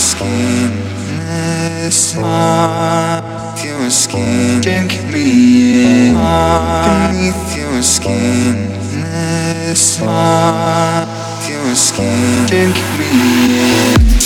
skin is off your skin. Take me in beneath your skin is off your skin. Take me in.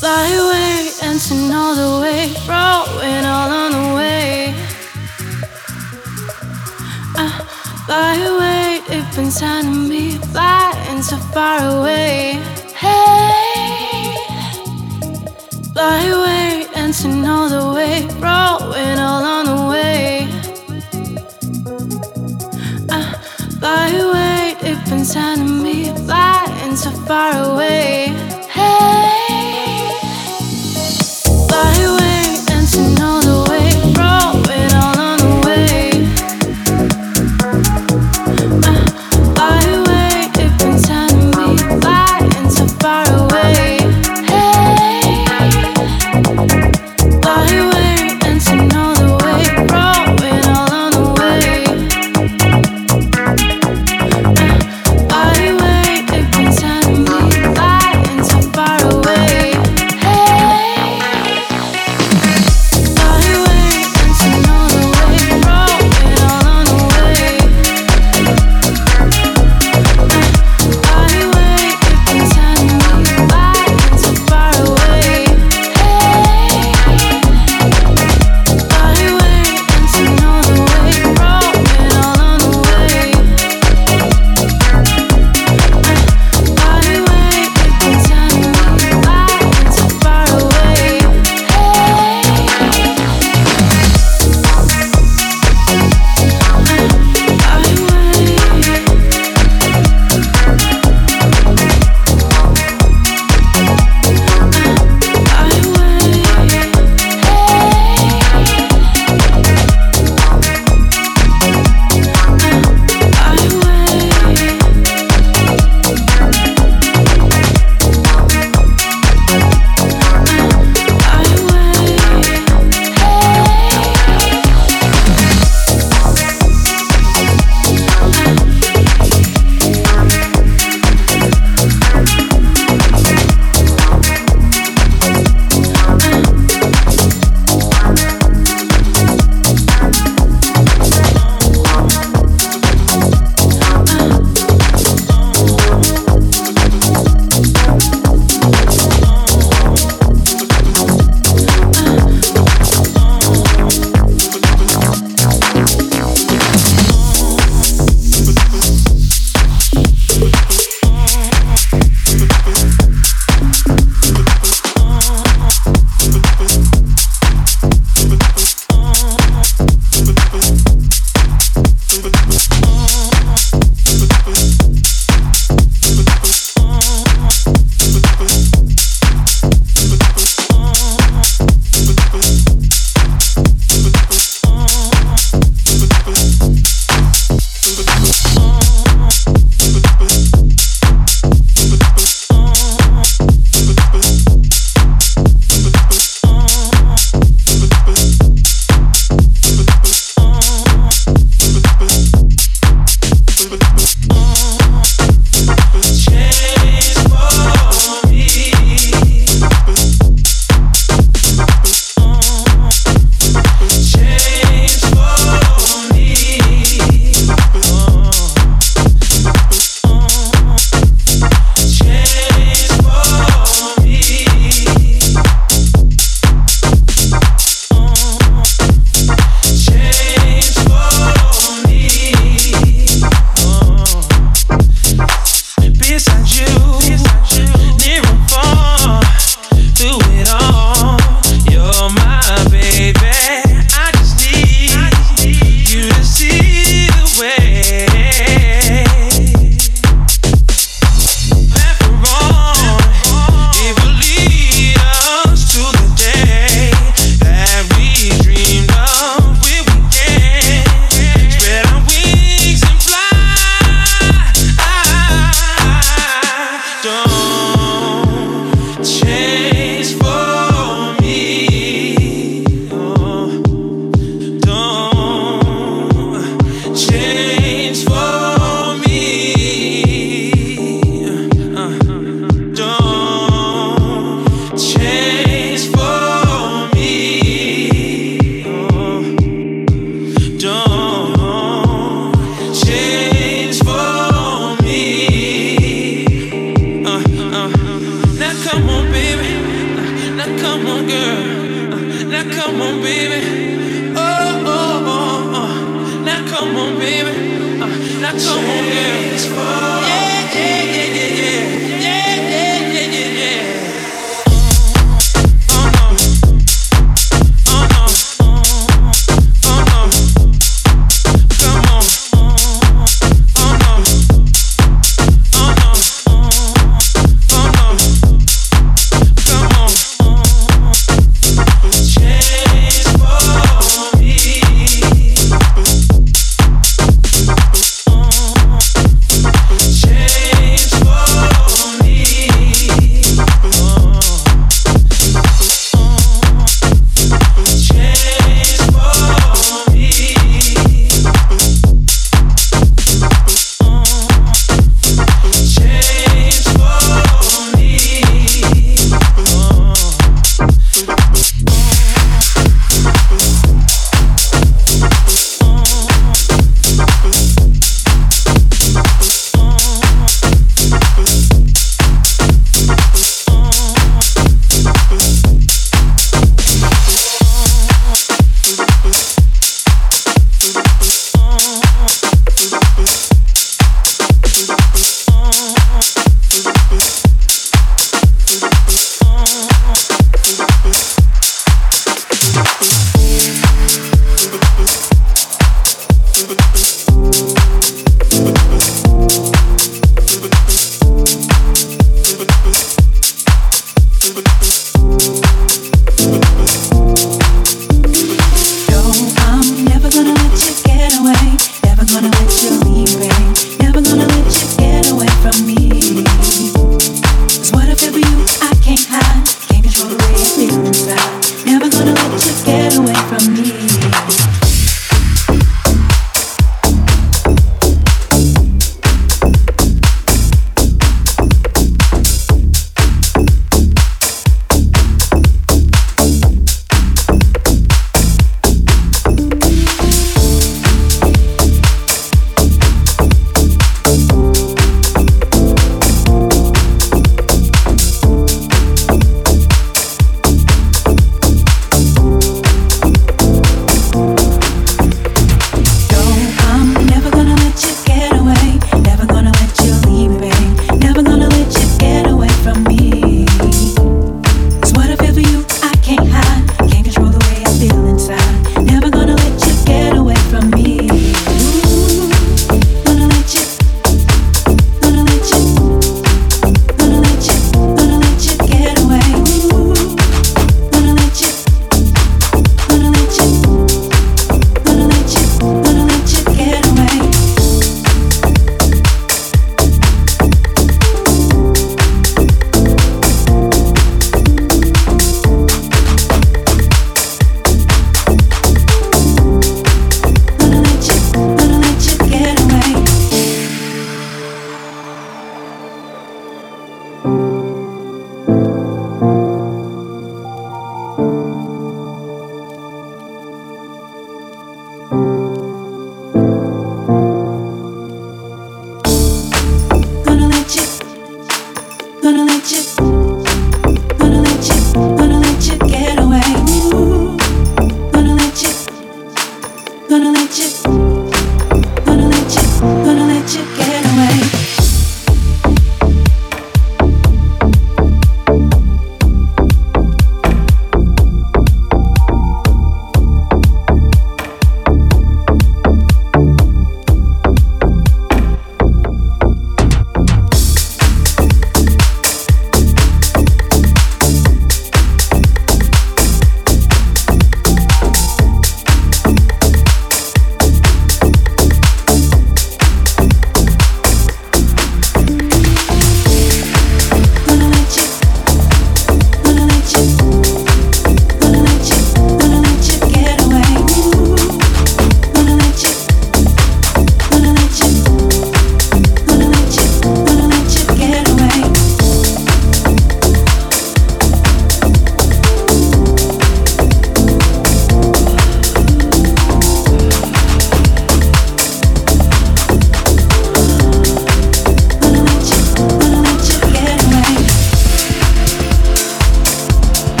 Fly away and to know the way, growing all on the way. I fly away, deep inside of me, flying so far away. Hey, fly away and to know the way, growing all on the way. I fly away, deep inside of me, flying so far away.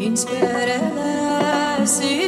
inspirersin.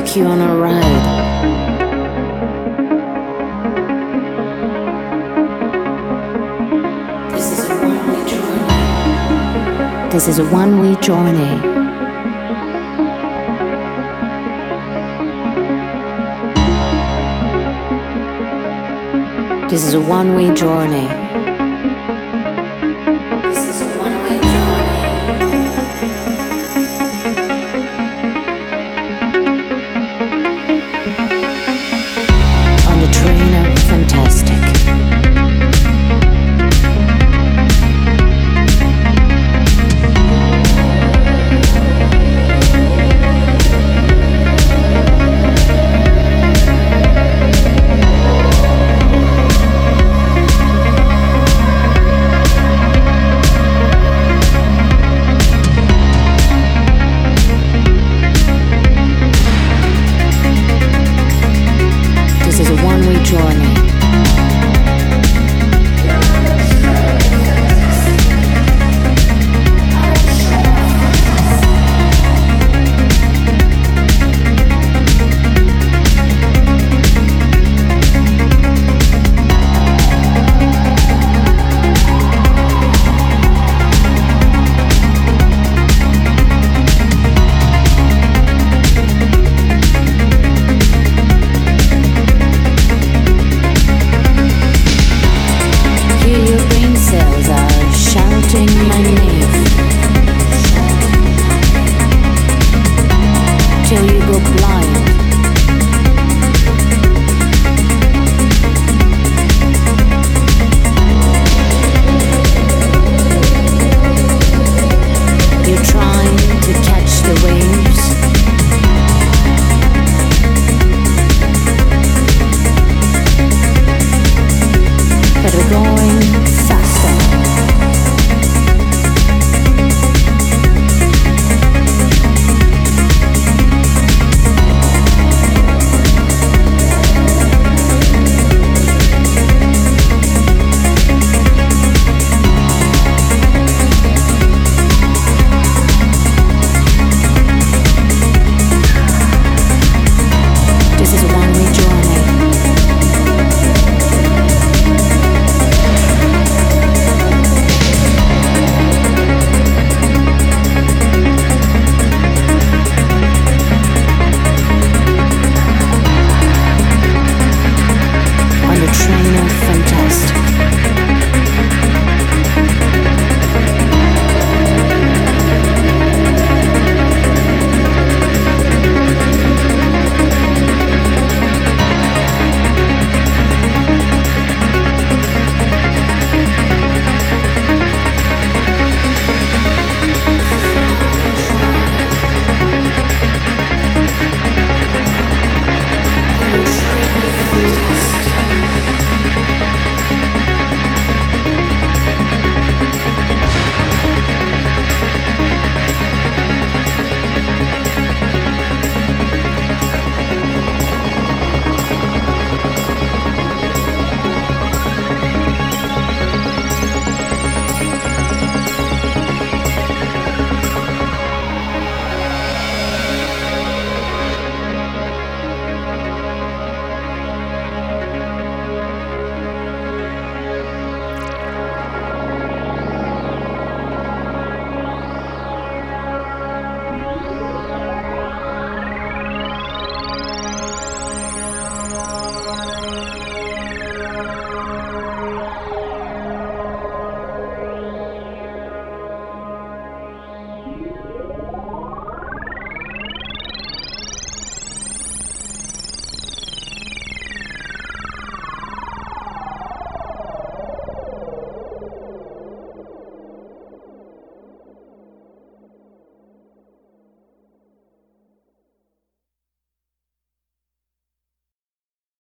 Take you on a ride. This is a one-way journey. This is a one-way journey. This is a one-way journey.